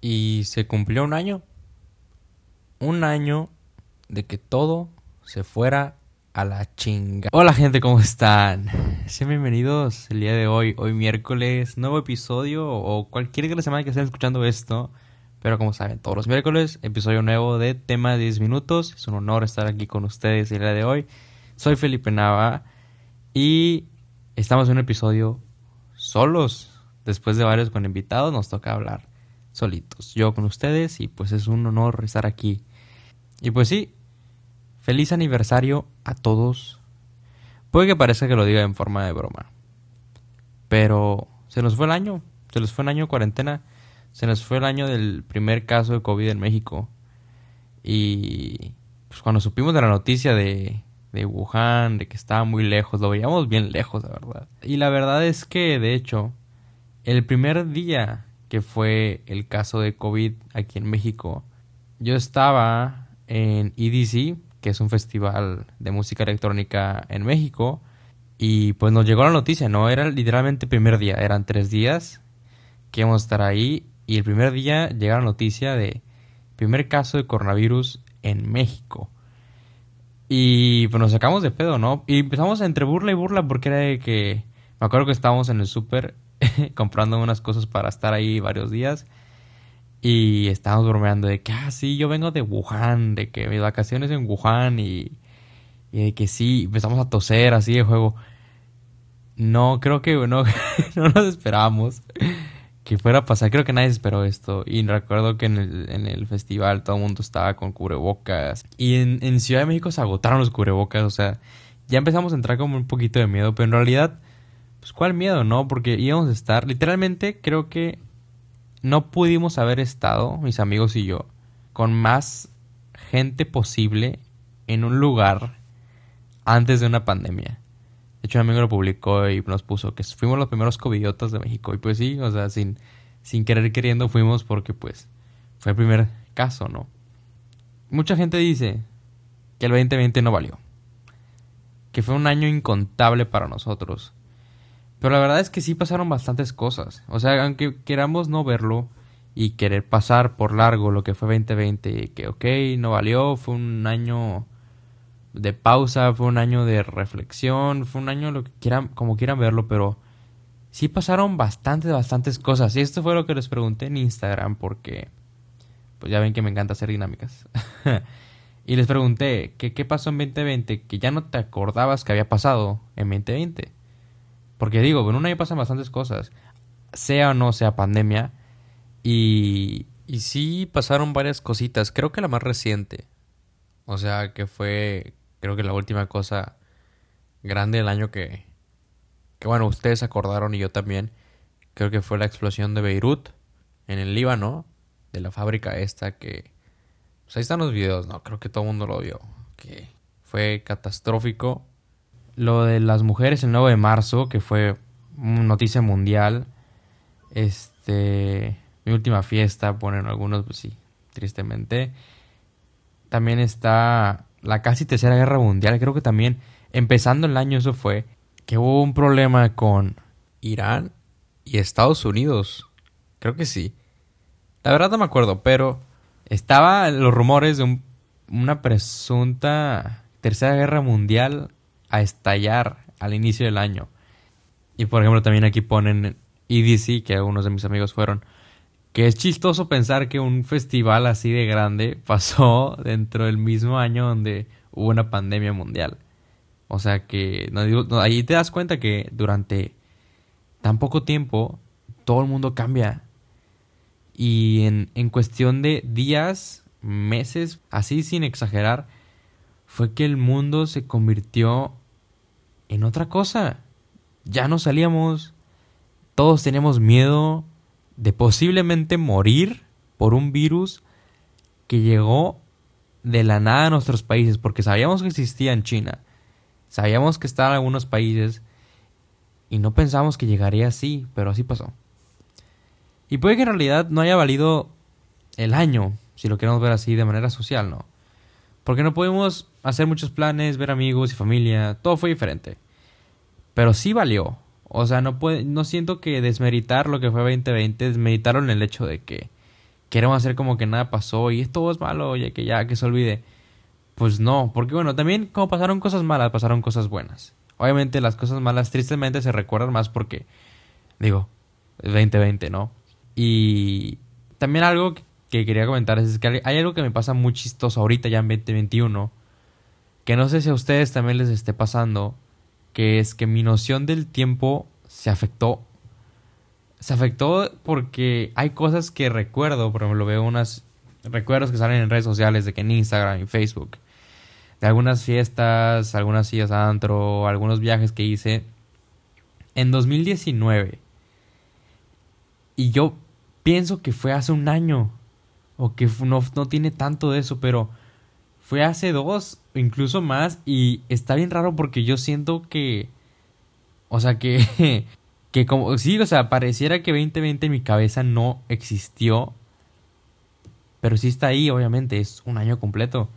Y se cumplió un año. Un año de que todo se fuera a la chinga. Hola gente, ¿cómo están? Sean bienvenidos el día de hoy, hoy miércoles, nuevo episodio o cualquier de la semana que estén escuchando esto. Pero como saben, todos los miércoles, episodio nuevo de tema de 10 minutos. Es un honor estar aquí con ustedes el día de hoy. Soy Felipe Nava y estamos en un episodio solos. Después de varios con invitados nos toca hablar solitos. Yo con ustedes y pues es un honor estar aquí. Y pues sí, feliz aniversario a todos. Puede que parezca que lo diga en forma de broma. Pero se nos fue el año. Se nos fue el año de cuarentena. Se nos fue el año del primer caso de COVID en México. Y pues cuando supimos de la noticia de, de Wuhan, de que estaba muy lejos, lo veíamos bien lejos, la verdad. Y la verdad es que, de hecho, el primer día que fue el caso de COVID aquí en México, yo estaba en EDC, que es un festival de música electrónica en México, y pues nos llegó la noticia, no era literalmente el primer día, eran tres días que íbamos a estar ahí, y el primer día llega la noticia de primer caso de coronavirus en México. Y pues nos sacamos de pedo, ¿no? Y empezamos entre burla y burla porque era de que... Me acuerdo que estábamos en el súper comprando unas cosas para estar ahí varios días. Y estábamos bromeando de que, ah, sí, yo vengo de Wuhan, de que mis vacaciones en Wuhan y, y de que sí, empezamos a toser así de juego. No, creo que no, no nos esperábamos que fuera a pasar. Creo que nadie esperó esto. Y recuerdo que en el, en el festival todo el mundo estaba con cubrebocas. Y en, en, Ciudad de México se agotaron los cubrebocas. O sea, ya empezamos a entrar como un poquito de miedo. Pero en realidad, pues cuál miedo, ¿no? Porque íbamos a estar, literalmente creo que no pudimos haber estado, mis amigos y yo, con más gente posible en un lugar antes de una pandemia. De hecho, un amigo lo publicó y nos puso que fuimos los primeros covidiotas de México. Y pues sí, o sea, sin, sin querer queriendo fuimos porque pues fue el primer caso, ¿no? Mucha gente dice que el 2020 no valió. Que fue un año incontable para nosotros. Pero la verdad es que sí pasaron bastantes cosas. O sea, aunque queramos no verlo y querer pasar por largo lo que fue 2020, que ok, no valió, fue un año de pausa, fue un año de reflexión, fue un año lo que quieran, como quieran verlo, pero sí pasaron bastantes, bastantes cosas. Y esto fue lo que les pregunté en Instagram porque, pues ya ven que me encanta hacer dinámicas. y les pregunté, ¿qué, ¿qué pasó en 2020 que ya no te acordabas que había pasado en 2020? Porque digo, en un año pasan bastantes cosas, sea o no sea pandemia, y, y sí pasaron varias cositas, creo que la más reciente, o sea, que fue creo que la última cosa grande del año que, que bueno, ustedes acordaron y yo también, creo que fue la explosión de Beirut en el Líbano, de la fábrica esta que... Pues ahí están los videos, ¿no? Creo que todo el mundo lo vio. Que fue catastrófico. Lo de las mujeres el 9 de marzo, que fue noticia mundial. Este... Mi última fiesta, ponen algunos, pues sí, tristemente. También está la casi tercera guerra mundial, creo que también empezando el año eso fue, que hubo un problema con Irán y Estados Unidos. Creo que sí. La verdad no me acuerdo, pero estaba los rumores de una presunta tercera guerra mundial a estallar al inicio del año. Y por ejemplo también aquí ponen EDC, que algunos de mis amigos fueron, que es chistoso pensar que un festival así de grande pasó dentro del mismo año donde hubo una pandemia mundial. O sea que no, ahí te das cuenta que durante tan poco tiempo todo el mundo cambia. Y en, en cuestión de días, meses, así sin exagerar, fue que el mundo se convirtió en otra cosa. Ya no salíamos, todos teníamos miedo, de posiblemente morir por un virus que llegó de la nada a nuestros países, porque sabíamos que existía en China, sabíamos que estaba en algunos países y no pensamos que llegaría así, pero así pasó. Y puede que en realidad no haya valido el año, si lo queremos ver así de manera social, ¿no? Porque no pudimos hacer muchos planes, ver amigos y familia, todo fue diferente. Pero sí valió, o sea, no, puede, no siento que desmeritar lo que fue 2020, desmeritarlo en el hecho de que queremos hacer como que nada pasó y esto es malo, ya que ya que se olvide. Pues no, porque bueno, también como pasaron cosas malas, pasaron cosas buenas. Obviamente las cosas malas tristemente se recuerdan más porque, digo, es 2020, ¿no? Y también algo que quería comentar es que hay algo que me pasa muy chistoso ahorita ya en 2021, que no sé si a ustedes también les esté pasando, que es que mi noción del tiempo se afectó. Se afectó porque hay cosas que recuerdo, por ejemplo, veo unas recuerdos que salen en redes sociales de que en Instagram y Facebook, de algunas fiestas, algunas sillas antro, algunos viajes que hice en 2019. Y yo pienso que fue hace un año, o que no, no tiene tanto de eso, pero fue hace dos, incluso más, y está bien raro porque yo siento que, o sea, que, que como, sí, o sea, pareciera que 2020 en mi cabeza no existió, pero sí está ahí, obviamente, es un año completo.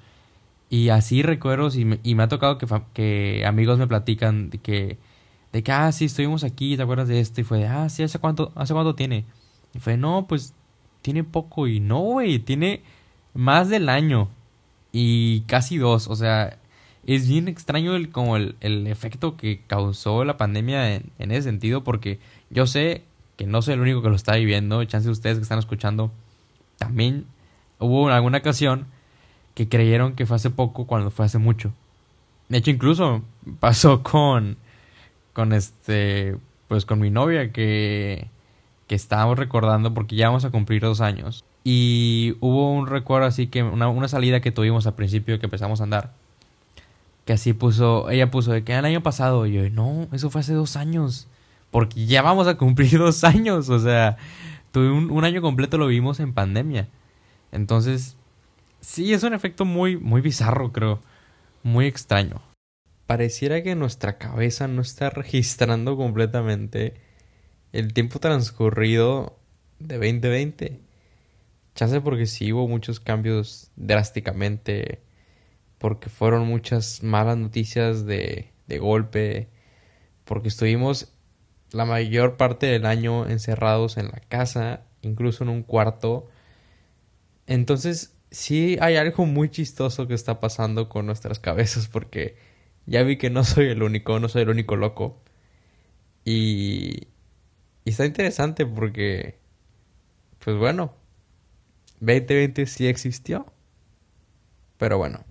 Y así recuerdo, y me, y me ha tocado que, que amigos me platican de que, de que, ah, sí, estuvimos aquí, ¿te acuerdas de esto? Y fue de, ah, sí, ¿hace cuánto, hace cuánto tiene? Y fue, no, pues, tiene poco, y no, güey, tiene más del año y casi dos. O sea, es bien extraño el, como el, efecto que causó la pandemia en, ese sentido, porque yo sé que no soy el único que lo está viviendo. Chance de ustedes que están escuchando también hubo alguna ocasión que creyeron que fue hace poco cuando fue hace mucho. De hecho, incluso pasó con, con este, pues con mi novia que, que estábamos recordando porque ya vamos a cumplir dos años. Y hubo un recuerdo así que una, salida que tuvimos al principio que empezamos a andar. Que así puso, ella puso de que el año pasado. Y yo, no, eso fue hace dos años. Porque ya vamos a cumplir dos años. O sea, tuve un, un año completo lo vimos en pandemia. Entonces, sí, es un efecto muy, muy bizarro, creo. Muy extraño. Pareciera que nuestra cabeza no está registrando completamente el tiempo transcurrido de 2020. Chance porque sí hubo muchos cambios drásticamente, porque fueron muchas malas noticias de, de golpe, porque estuvimos la mayor parte del año encerrados en la casa, incluso en un cuarto. Entonces, sí hay algo muy chistoso que está pasando con nuestras cabezas, porque ya vi que no soy el único, no soy el único loco. Y, y está interesante porque, pues bueno, 2020 sí existió. Pero bueno.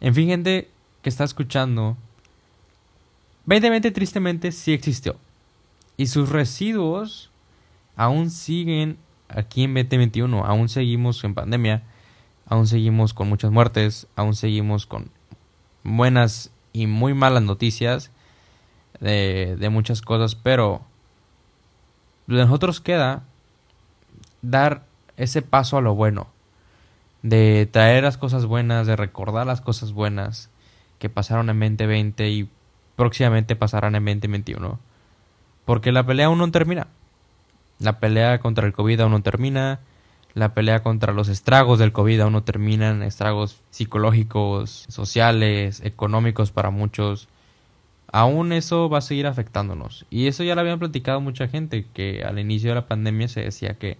En fin, gente que está escuchando. 2020 tristemente sí existió. Y sus residuos aún siguen aquí en 2021. Aún seguimos en pandemia. Aún seguimos con muchas muertes. Aún seguimos con buenas y muy malas noticias de, de muchas cosas. Pero nosotros queda dar ese paso a lo bueno, de traer las cosas buenas, de recordar las cosas buenas que pasaron en 2020 y próximamente pasarán en 2021. Porque la pelea aún no termina. La pelea contra el COVID aún no termina. La pelea contra los estragos del COVID aún no terminan. Estragos psicológicos, sociales, económicos para muchos. Aún eso va a seguir afectándonos. Y eso ya lo habían platicado mucha gente, que al inicio de la pandemia se decía que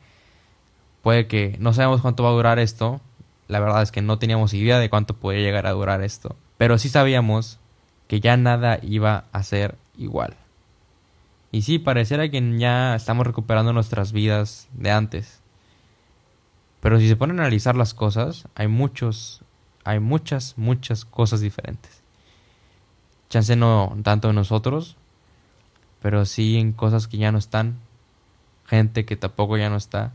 Puede que no sabemos cuánto va a durar esto. La verdad es que no teníamos idea de cuánto podía llegar a durar esto. Pero sí sabíamos que ya nada iba a ser igual. Y sí, pareciera que ya estamos recuperando nuestras vidas de antes. Pero si se ponen a analizar las cosas, hay muchos, hay muchas, muchas cosas diferentes. Chance no tanto en nosotros, pero sí en cosas que ya no están, gente que tampoco ya no está,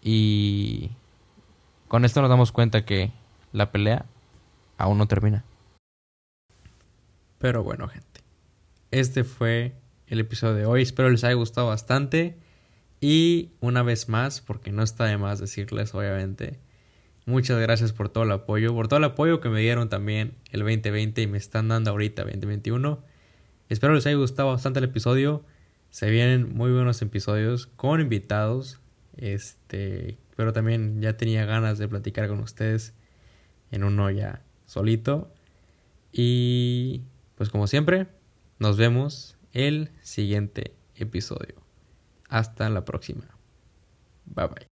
y con esto nos damos cuenta que la pelea aún no termina. Pero bueno, gente. Este fue el episodio de hoy. Espero les haya gustado bastante. Y una vez más, porque no está de más decirles, obviamente, muchas gracias por todo el apoyo, por todo el apoyo que me dieron también el 2020 y me están dando ahorita 2021. Espero les haya gustado bastante el episodio. Se vienen muy buenos episodios con invitados. Este, pero también ya tenía ganas de platicar con ustedes en uno ya solito. Y pues como siempre, nos vemos el siguiente episodio. Hasta la próxima. Bye bye.